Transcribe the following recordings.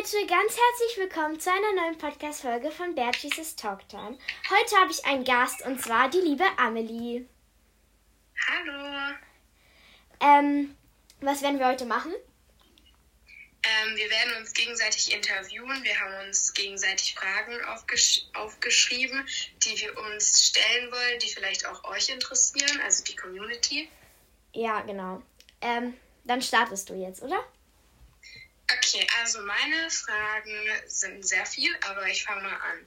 Leute, ganz herzlich willkommen zu einer neuen Podcast-Folge von Beatrice's Talktime. Heute habe ich einen Gast und zwar die liebe Amelie. Hallo. Ähm, was werden wir heute machen? Ähm, wir werden uns gegenseitig interviewen. Wir haben uns gegenseitig Fragen aufgesch aufgeschrieben, die wir uns stellen wollen, die vielleicht auch euch interessieren, also die Community. Ja, genau. Ähm, dann startest du jetzt, oder? Okay, also meine Fragen sind sehr viel, aber ich fange mal an.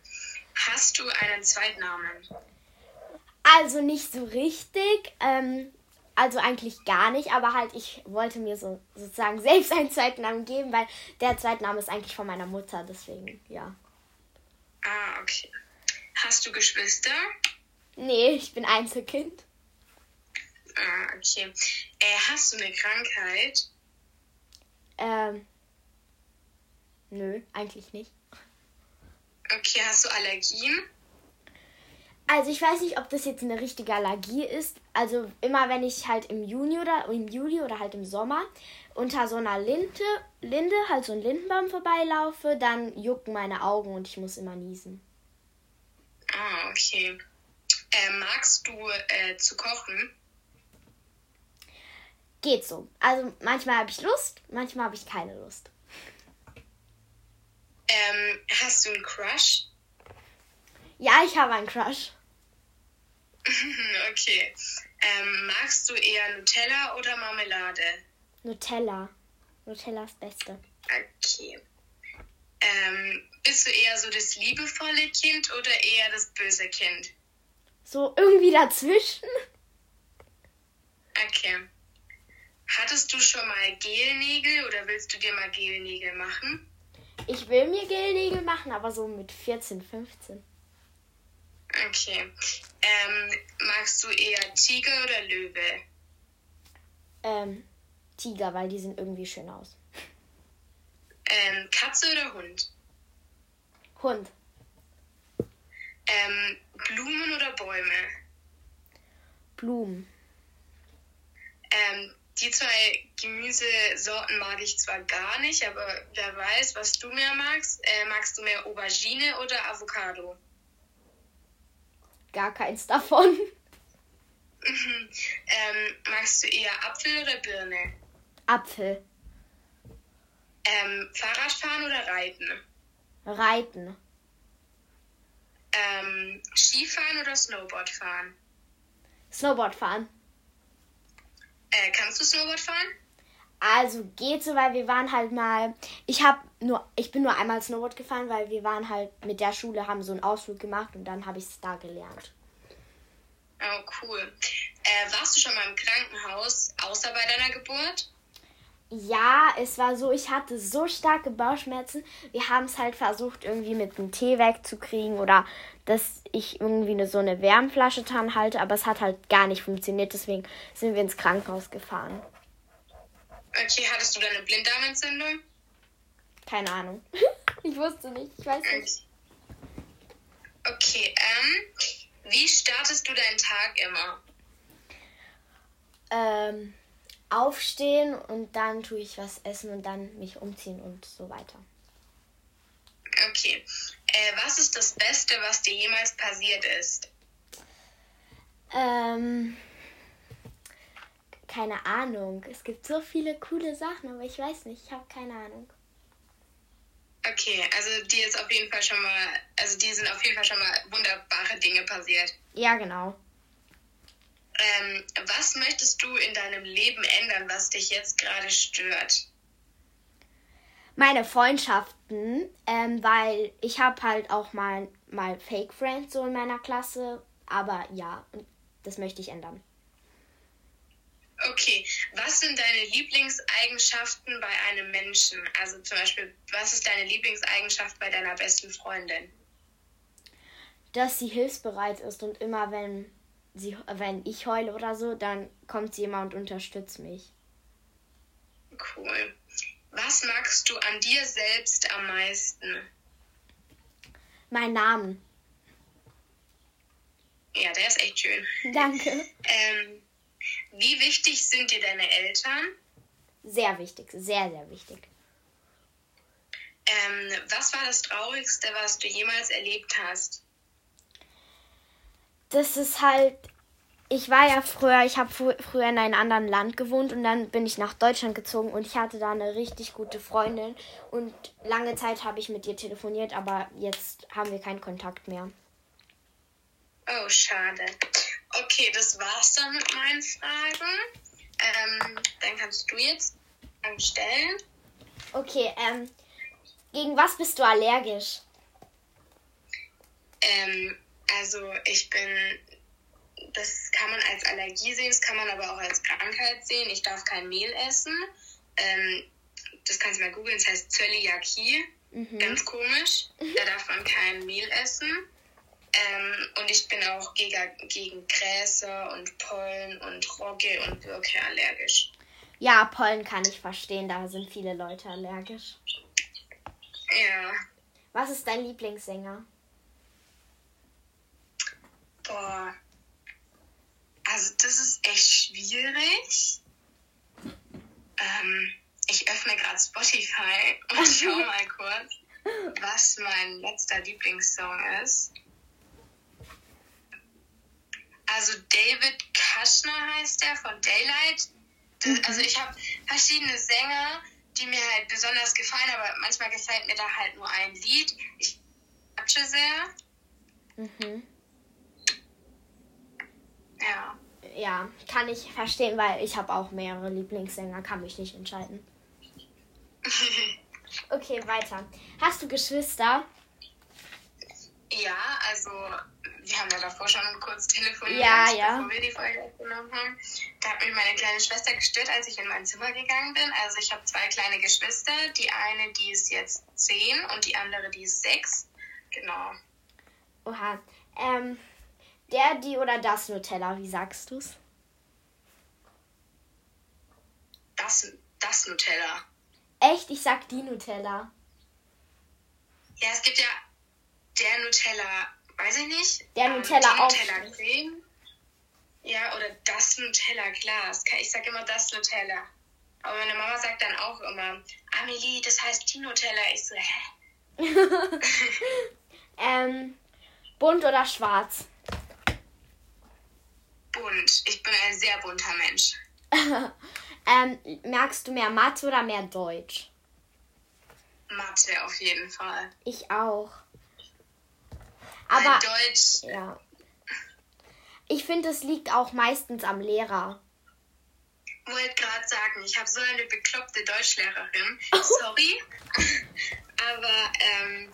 Hast du einen Zweitnamen? Also nicht so richtig. Ähm, also eigentlich gar nicht, aber halt ich wollte mir so sozusagen selbst einen Zweitnamen geben, weil der Zweitname ist eigentlich von meiner Mutter, deswegen ja. Ah, okay. Hast du Geschwister? Nee, ich bin Einzelkind. Ah, okay. Äh, hast du eine Krankheit? Ähm, nö, eigentlich nicht. Okay, hast du Allergien? Also ich weiß nicht, ob das jetzt eine richtige Allergie ist. Also immer wenn ich halt im Juni oder im Juli oder halt im Sommer unter so einer Linde, Linde, halt so ein Lindenbaum vorbeilaufe, dann jucken meine Augen und ich muss immer niesen. Ah, okay. Äh, magst du äh, zu kochen? Geht so. Also manchmal habe ich Lust, manchmal habe ich keine Lust. Ähm, hast du einen Crush? Ja, ich habe einen Crush. okay. Ähm, magst du eher Nutella oder Marmelade? Nutella. Nutella ist Beste. Okay. Ähm, bist du eher so das liebevolle Kind oder eher das böse Kind? So irgendwie dazwischen. Okay. Hattest du schon mal Gelnägel oder willst du dir mal Gelnägel machen? Ich will mir Gelnägel machen, aber so mit 14, 15. Okay. Ähm, magst du eher Tiger oder Löwe? Ähm, Tiger, weil die sehen irgendwie schön aus. Ähm, Katze oder Hund? Hund. Ähm, Blumen oder Bäume? Blumen. Ähm, die zwei Gemüsesorten mag ich zwar gar nicht, aber wer weiß, was du mehr magst. Äh, magst du mehr Aubergine oder Avocado? Gar keins davon. Ähm, magst du eher Apfel oder Birne? Apfel. Ähm, Fahrradfahren oder Reiten? Reiten. Ähm, Skifahren oder Snowboard fahren? Äh, kannst du Snowboard fahren? Also geht so, weil wir waren halt mal. Ich habe nur, ich bin nur einmal Snowboard gefahren, weil wir waren halt mit der Schule, haben so einen Ausflug gemacht und dann habe ich es da gelernt. Oh, cool. Äh, warst du schon mal im Krankenhaus, außer bei deiner Geburt? Ja, es war so, ich hatte so starke Bauchschmerzen. Wir haben es halt versucht, irgendwie mit einem Tee wegzukriegen oder dass ich irgendwie eine, so eine Wärmflasche dran halte, aber es hat halt gar nicht funktioniert. Deswegen sind wir ins Krankenhaus gefahren. Okay, hattest du dann eine Blinddarmentzündung? Keine Ahnung. ich wusste nicht, ich weiß nicht. Okay, ähm, wie startest du deinen Tag immer? Ähm, aufstehen und dann tue ich was essen und dann mich umziehen und so weiter. Okay. Äh, was ist das Beste, was dir jemals passiert ist? Ähm, keine Ahnung. Es gibt so viele coole Sachen, aber ich weiß nicht. Ich habe keine Ahnung. Okay, also dir ist auf jeden Fall schon mal, also dir sind auf jeden Fall schon mal wunderbare Dinge passiert. Ja, genau. Ähm, was möchtest du in deinem Leben ändern, was dich jetzt gerade stört? Meine Freundschaften, ähm, weil ich habe halt auch mal, mal Fake Friends so in meiner Klasse, aber ja, das möchte ich ändern. Okay, was sind deine Lieblingseigenschaften bei einem Menschen? Also zum Beispiel, was ist deine Lieblingseigenschaft bei deiner besten Freundin? Dass sie hilfsbereit ist und immer wenn sie, wenn ich heule oder so, dann kommt sie immer und unterstützt mich. Cool. Was magst du an dir selbst am meisten? Mein Namen. Ja, der ist echt schön. Danke. Ähm, wie wichtig sind dir deine Eltern? Sehr wichtig, sehr, sehr wichtig. Ähm, was war das Traurigste, was du jemals erlebt hast? Das ist halt. Ich war ja früher, ich habe früher in einem anderen Land gewohnt und dann bin ich nach Deutschland gezogen und ich hatte da eine richtig gute Freundin und lange Zeit habe ich mit ihr telefoniert, aber jetzt haben wir keinen Kontakt mehr. Oh, schade. Okay, das war's dann mit meinen Fragen. Ähm, dann kannst du jetzt stellen. Okay, ähm, gegen was bist du allergisch? Ähm, also ich bin, das kann man als Allergie sehen, das kann man aber auch als Krankheit sehen. Ich darf kein Mehl essen. Ähm, das kannst du mal googeln, das heißt Zöliakie. Mhm. Ganz komisch. Da darf man kein Mehl essen. Ähm, und ich bin auch gegen, gegen Gräser und Pollen und Rogge und Birke allergisch. Ja, Pollen kann ich verstehen, da sind viele Leute allergisch. Ja. Was ist dein Lieblingssänger? Boah. Also das ist echt schwierig. Ähm, ich öffne gerade Spotify und schau mal kurz, was mein letzter Lieblingssong ist. Also David Kushner heißt der von Daylight. Das, also ich habe verschiedene Sänger, die mir halt besonders gefallen, aber manchmal gefällt mir da halt nur ein Lied. Ich quatsche sehr. Mhm. Ja. Ja, kann ich verstehen, weil ich habe auch mehrere Lieblingssänger, kann mich nicht entscheiden. okay, weiter. Hast du Geschwister? Ja, also wir haben ja davor schon kurz telefoniert, ja, ja. bevor wir die Folge aufgenommen haben. Da hat mich meine kleine Schwester gestört, als ich in mein Zimmer gegangen bin. Also ich habe zwei kleine Geschwister. Die eine, die ist jetzt zehn und die andere, die ist sechs. Genau. Oha. Ähm, der, die oder das Nutella, wie sagst du's? Das, das Nutella. Echt? Ich sag die Nutella. Ja, es gibt ja der Nutella, weiß ich nicht. Der ähm, Nutella auch. Nutella Creme. Ja, oder das Nutella Glas. Ich sag immer das Nutella. Aber meine Mama sagt dann auch immer, Amelie, das heißt die Nutella. Ich so, hä? ähm, bunt oder schwarz? Bunt. Ich bin ein sehr bunter Mensch. ähm, merkst du mehr Mathe oder mehr Deutsch? Mathe auf jeden Fall. Ich auch. Aber Deutsch. Ja. Ich finde, es liegt auch meistens am Lehrer. Ich wollte gerade sagen, ich habe so eine bekloppte Deutschlehrerin. Sorry. Aber ähm,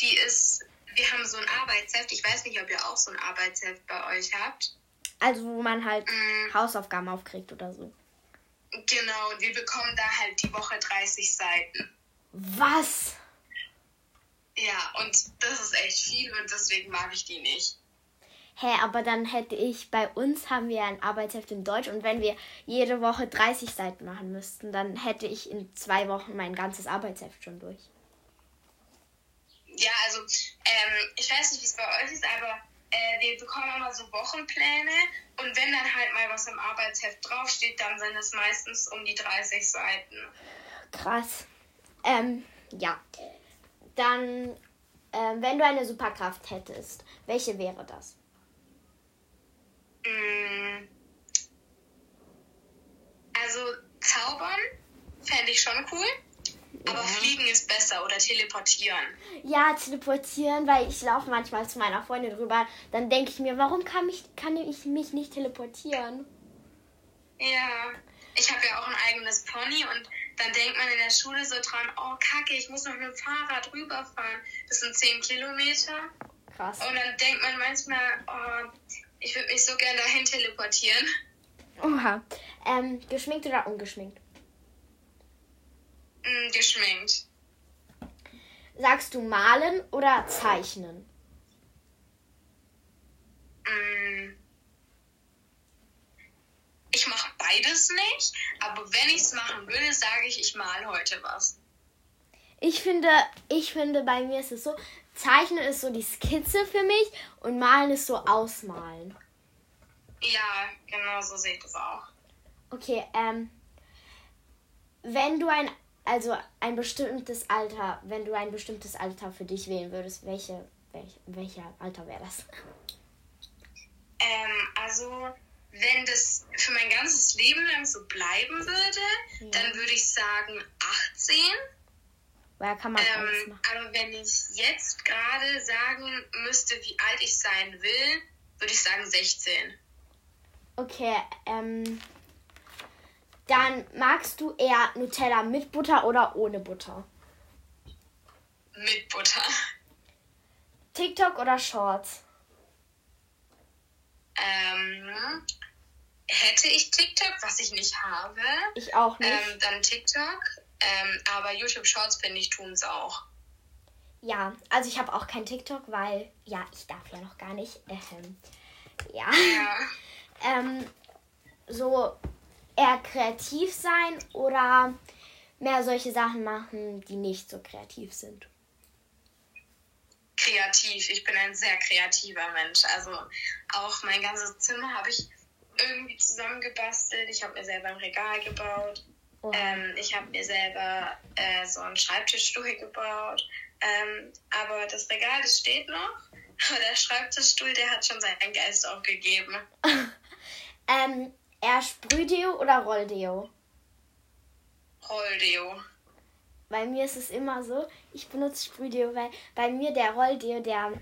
die ist. Wir haben so ein Arbeitsheft. Ich weiß nicht, ob ihr auch so ein Arbeitsheft bei euch habt. Also, wo man halt mm. Hausaufgaben aufkriegt oder so. Genau, wir bekommen da halt die Woche 30 Seiten. Was? Ja, und das ist echt viel und deswegen mag ich die nicht. Hä, hey, aber dann hätte ich, bei uns haben wir ein Arbeitsheft in Deutsch und wenn wir jede Woche 30 Seiten machen müssten, dann hätte ich in zwei Wochen mein ganzes Arbeitsheft schon durch. Ja, also ähm, ich weiß nicht, wie es bei euch ist, aber äh, wir bekommen immer so Wochenpläne und wenn dann halt mal was im Arbeitsheft draufsteht, dann sind es meistens um die 30 Seiten. Krass. Ähm, ja. Dann, äh, wenn du eine Superkraft hättest, welche wäre das? Mm. Also zaubern fände ich schon cool. Aber ja. fliegen ist besser oder teleportieren. Ja, teleportieren, weil ich laufe manchmal zu meiner Freundin rüber. Dann denke ich mir, warum kann, mich, kann ich mich nicht teleportieren? Ja, ich habe ja auch ein eigenes Pony und dann denkt man in der Schule so dran, oh Kacke, ich muss noch mit dem Fahrrad rüberfahren. Das sind 10 Kilometer. Krass. Und dann denkt man manchmal, oh, ich würde mich so gerne dahin teleportieren. Oha. Ähm, geschminkt oder ungeschminkt? Mm, geschminkt. Sagst du malen oder zeichnen? Mm. Ich mache beides nicht, aber wenn ich es machen würde, sage ich, ich male heute was. Ich finde, ich finde, bei mir ist es so, Zeichnen ist so die Skizze für mich und Malen ist so Ausmalen. Ja, genau so sehe ich das auch. Okay, ähm, wenn du ein Also ein bestimmtes Alter, wenn du ein bestimmtes Alter für dich wählen würdest, welche, welche welcher Alter wäre das? Ähm, also, wenn das für mein ganzes Leben lang so bleiben würde, ja. dann würde ich sagen 18. Weil kann man ähm. Aber wenn ich jetzt gerade sagen müsste, wie alt ich sein will, würde ich sagen 16. Okay, ähm, dann magst du eher Nutella mit Butter oder ohne Butter? Mit Butter. TikTok oder Shorts? Ähm, hätte ich TikTok, was ich nicht habe. Ich auch nicht. Ähm, dann TikTok. Ähm, aber YouTube Shorts, finde ich, tun es auch. Ja, also ich habe auch kein TikTok, weil, ja, ich darf ja noch gar nicht. Ähm, ja. ja. ähm, so eher kreativ sein oder mehr solche Sachen machen, die nicht so kreativ sind? Kreativ. Ich bin ein sehr kreativer Mensch. Also auch mein ganzes Zimmer habe ich irgendwie zusammengebastelt. Ich habe mir selber ein Regal gebaut. Oh. Ähm, ich habe mir selber äh, so einen Schreibtischstuhl gebaut. Ähm, aber das Regal, das steht noch. Aber der Schreibtischstuhl, der hat schon seinen Geist aufgegeben. ähm, Eher Sprühdeo oder Rolldeo? Rolldeo. Bei mir ist es immer so, ich benutze Sprühdeo, weil bei mir der Rolldeo, der,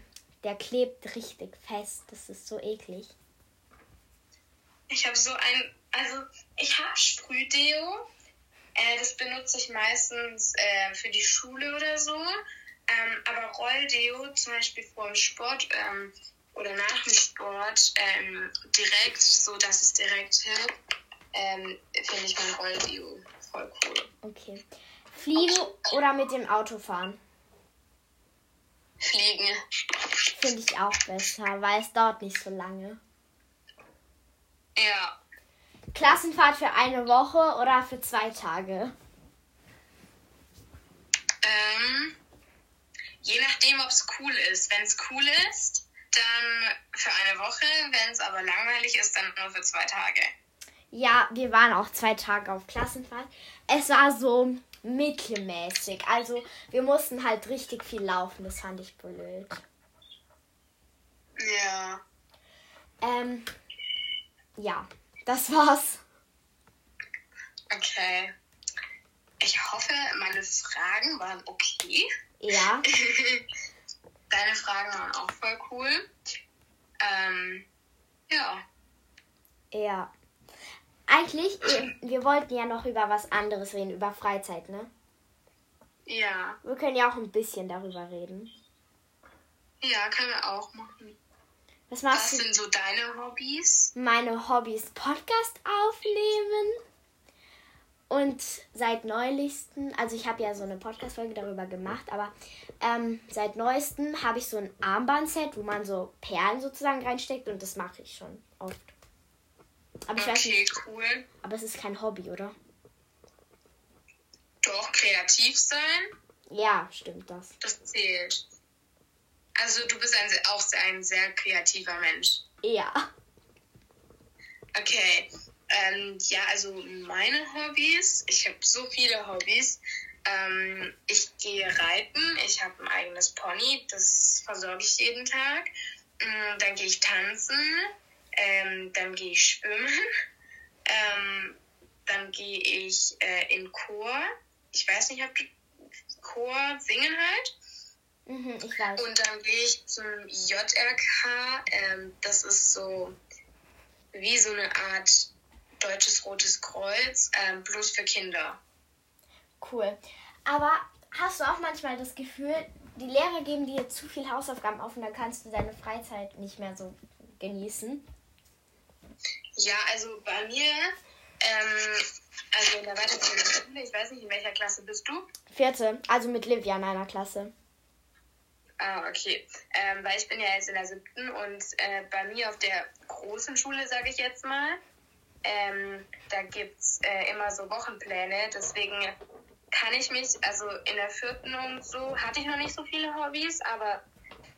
der klebt richtig fest. Das ist so eklig. Ich habe so ein, also ich habe Sprühdeo. Äh, das benutze ich meistens äh, für die Schule oder so. Ähm, aber Rolldeo, zum Beispiel vor dem Sport, ähm, oder nach dem Sport ähm, direkt, so dass es direkt hilft, ähm, finde ich mein Rollview voll cool. Okay. Fliegen oder mit dem Auto fahren? Fliegen. Finde ich auch besser, weil es dauert nicht so lange. Ja. Klassenfahrt für eine Woche oder für zwei Tage? Ähm, je nachdem, ob es cool ist. Wenn es cool ist, dann für eine Woche. Wenn es aber langweilig ist, dann nur für zwei Tage. Ja, wir waren auch zwei Tage auf Klassenfahrt. Es war so mittelmäßig. Also wir mussten halt richtig viel laufen. Das fand ich blöd. Ja. Ähm, ja, das war's. Okay. Ich hoffe, meine Fragen waren okay. Ja. Deine Fragen waren auch voll cool. Ähm, ja. Ja. Eigentlich, wir wollten ja noch über was anderes reden, über Freizeit, ne? Ja. Wir können ja auch ein bisschen darüber reden. Ja, können wir auch machen. Was machst Was du? sind so deine Hobbys? Meine Hobbys Podcast aufnehmen. Und seit neulichsten, also ich habe ja so eine Podcast-Folge darüber gemacht, aber ähm, seit neuestem habe ich so ein Armbandset, wo man so Perlen sozusagen reinsteckt und das mache ich schon oft. Aber ich okay, weiß nicht. cool. Aber es ist kein Hobby, oder? Doch, kreativ sein? Ja, stimmt das. Das zählt. Also du bist ein, auch ein sehr kreativer Mensch. Ja. Okay. Ähm, ja, also meine Hobbys, ich habe so viele Hobbys. Ähm, ich gehe reiten, ich habe ein eigenes Pony, das versorge ich jeden Tag. Ähm, dann gehe ich tanzen, ähm, dann gehe ich schwimmen, ähm, dann gehe ich äh, in Chor. Ich weiß nicht, ob du Chor singen halt. Mhm, ich weiß. Und dann gehe ich zum JRK. Ähm, das ist so wie so eine Art Deutsches Rotes Kreuz, ähm, bloß für Kinder. Cool. Aber hast du auch manchmal das Gefühl, die Lehrer geben dir zu viel Hausaufgaben auf und dann kannst du deine Freizeit nicht mehr so genießen? Ja, also bei mir, ähm, also in der weiterführenden Schule, ich weiß nicht, in welcher Klasse bist du? Vierte, also mit Livia in einer Klasse. Ah, okay. Ähm, weil ich bin ja jetzt in der siebten und äh, bei mir auf der großen Schule, sage ich jetzt mal, ähm, da gibt es äh, immer so Wochenpläne. Deswegen kann ich mich, also in der vierten und so, hatte ich noch nicht so viele Hobbys, aber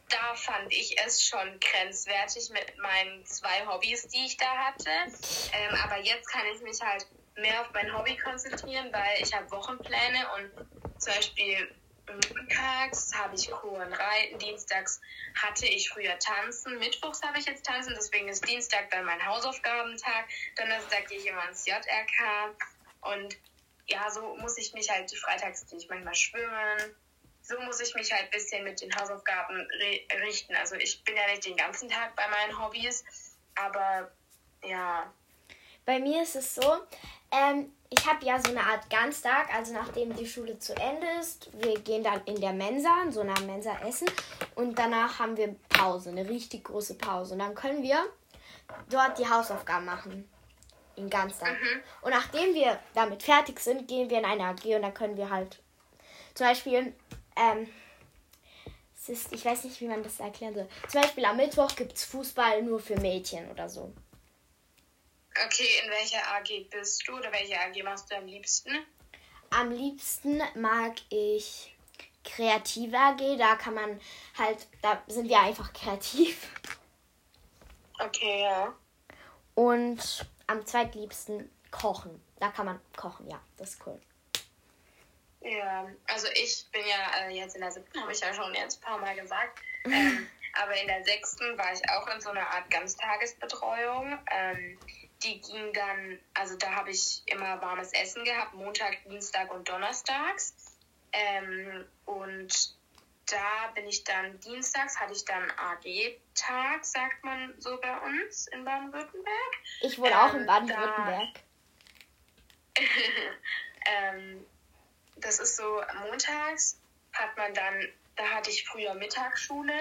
da fand ich es schon grenzwertig mit meinen zwei Hobbys, die ich da hatte. Ähm, aber jetzt kann ich mich halt mehr auf mein Hobby konzentrieren, weil ich habe Wochenpläne und zum Beispiel montags habe ich und Reiten, dienstags hatte ich früher Tanzen, mittwochs habe ich jetzt Tanzen, deswegen ist Dienstag dann mein Hausaufgabentag, Donnerstag gehe ich immer ins JRK und ja, so muss ich mich halt, freitags gehe ich manchmal schwimmen, so muss ich mich halt ein bisschen mit den Hausaufgaben richten. Also ich bin ja nicht den ganzen Tag bei meinen Hobbys, aber ja. Bei mir ist es so, ähm, ich habe ja so eine Art Ganztag, also nachdem die Schule zu Ende ist, wir gehen dann in der Mensa, in so einer Mensa essen und danach haben wir Pause, eine richtig große Pause. Und dann können wir dort die Hausaufgaben machen. Den Ganztag. Mhm. Und nachdem wir damit fertig sind, gehen wir in eine AG und dann können wir halt zum Beispiel, ähm, es ist, ich weiß nicht, wie man das erklären soll. Zum Beispiel am Mittwoch gibt es Fußball nur für Mädchen oder so. Okay, in welcher AG bist du oder welche AG machst du am liebsten? Am liebsten mag ich kreative AG. Da kann man halt, da sind wir einfach kreativ. Okay, ja. Und am zweitliebsten kochen. Da kann man kochen, ja, das ist cool. Ja, also ich bin ja äh, jetzt in der siebten, habe ich ja schon jetzt ein paar Mal gesagt. Ähm, aber in der sechsten war ich auch in so einer Art Ganztagesbetreuung. Ähm, die ging dann, also da habe ich immer warmes Essen gehabt, Montag, Dienstag und Donnerstags. Ähm, und da bin ich dann, dienstags hatte ich dann AG-Tag, sagt man so bei uns in Baden-Württemberg. Ich wohne ähm, auch in ähm, Baden-Württemberg. ähm, das ist so, montags hat man dann, da hatte ich früher Mittagsschule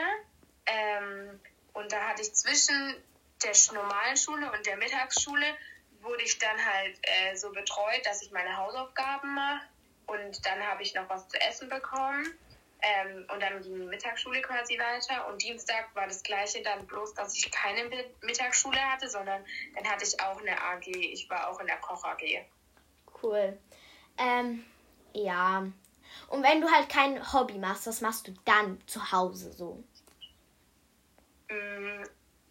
ähm, und da hatte ich zwischen der normalen Schule und der Mittagsschule wurde ich dann halt äh, so betreut, dass ich meine Hausaufgaben mache und dann habe ich noch was zu essen bekommen. Ähm, und dann ging die Mittagsschule quasi weiter. Und Dienstag war das gleiche dann bloß, dass ich keine Mittagsschule hatte, sondern dann hatte ich auch eine AG. Ich war auch in der Koch AG. Cool. Ähm, ja. Und wenn du halt kein Hobby machst, was machst du dann zu Hause so? Mm,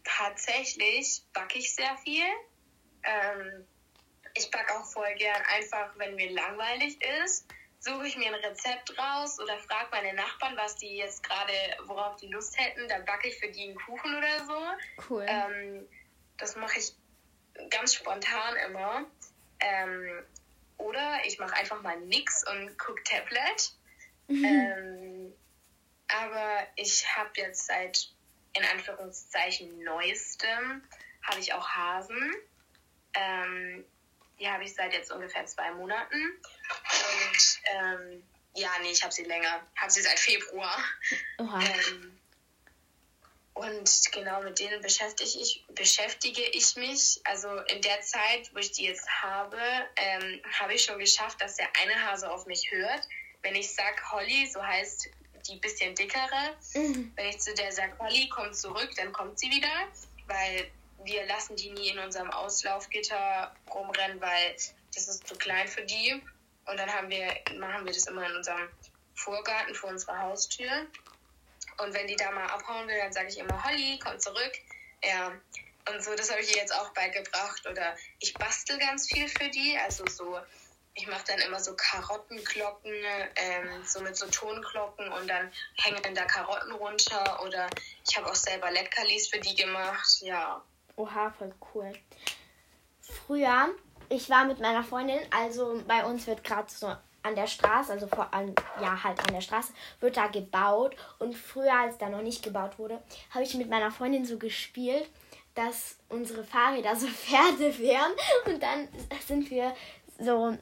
tatsächlich backe ich sehr viel. Ähm, ich backe auch voll gern einfach, wenn mir langweilig ist, suche ich mir ein Rezept raus oder frage meine Nachbarn, was die jetzt gerade, worauf die Lust hätten. Dann backe ich für die einen Kuchen oder so. Cool. Ähm, das mache ich ganz spontan immer. Ähm, oder ich mache einfach mal nix und gucke Tablet. Mhm. Ähm, aber ich habe jetzt seit in Anführungszeichen neuestem habe ich auch Hasen. Ähm, die habe ich seit jetzt ungefähr zwei Monaten. Und ähm, ja, nee, ich habe sie länger. Habe sie seit Februar. Ähm, und genau mit denen beschäftige ich, beschäftige ich mich. Also in der Zeit, wo ich die jetzt habe, ähm, habe ich schon geschafft, dass der eine Hase auf mich hört. Wenn ich sage Holly, so heißt die bisschen dickere. Mhm. Wenn ich zu der sage, Holly, komm zurück, dann kommt sie wieder, weil wir lassen die nie in unserem Auslaufgitter rumrennen, weil das ist zu klein für die. Und dann haben wir, machen wir das immer in unserem Vorgarten vor unserer Haustür. Und wenn die da mal abhauen will, dann sage ich immer, Holly, komm zurück. Ja, und so, das habe ich ihr jetzt auch beigebracht. Oder ich bastel ganz viel für die. Also so ich mache dann immer so Karottenglocken, ähm, so mit so Tonglocken und dann hängen da Karotten runter oder ich habe auch selber Leckerlis für die gemacht, ja. Oha, voll cool. Früher, ich war mit meiner Freundin, also bei uns wird gerade so an der Straße, also vor an, ja halt an der Straße, wird da gebaut und früher, als da noch nicht gebaut wurde, habe ich mit meiner Freundin so gespielt, dass unsere Fahrräder so Pferde wären und dann sind wir so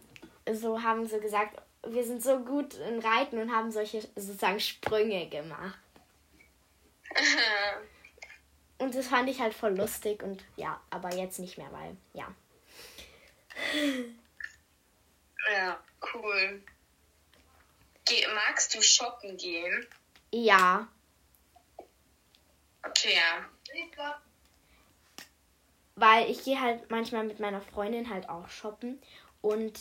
so haben sie gesagt, wir sind so gut in Reiten und haben solche sozusagen Sprünge gemacht. und das fand ich halt voll lustig und ja, aber jetzt nicht mehr, weil ja. Ja, cool. Geh, magst du shoppen gehen? Ja. Okay, ja. Weil ich gehe halt manchmal mit meiner Freundin halt auch shoppen und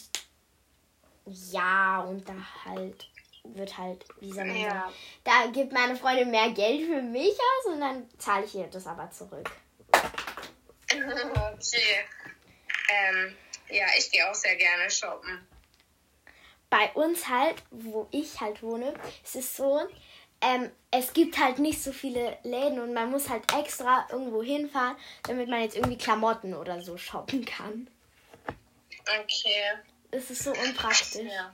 ja, und da halt wird halt, wie soll man ja. sagen, da gibt meine Freundin mehr Geld für mich aus und dann zahle ich ihr das aber zurück. Okay. Ähm, Ja, ich gehe auch sehr gerne shoppen. Bei uns halt, wo ich halt wohne, ist es so, ähm, es gibt halt nicht so viele Läden und man muss halt extra irgendwo hinfahren, damit man jetzt irgendwie Klamotten oder so shoppen kann. Okay. Es ist so unpraktisch. Ja.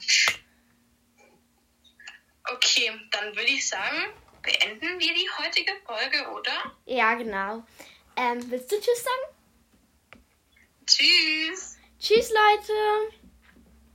Okay, dann würde ich sagen, beenden wir die heutige Folge, oder? Ja, genau. Ähm, willst du Tschüss sagen? Tschüss. Tschüss, Leute.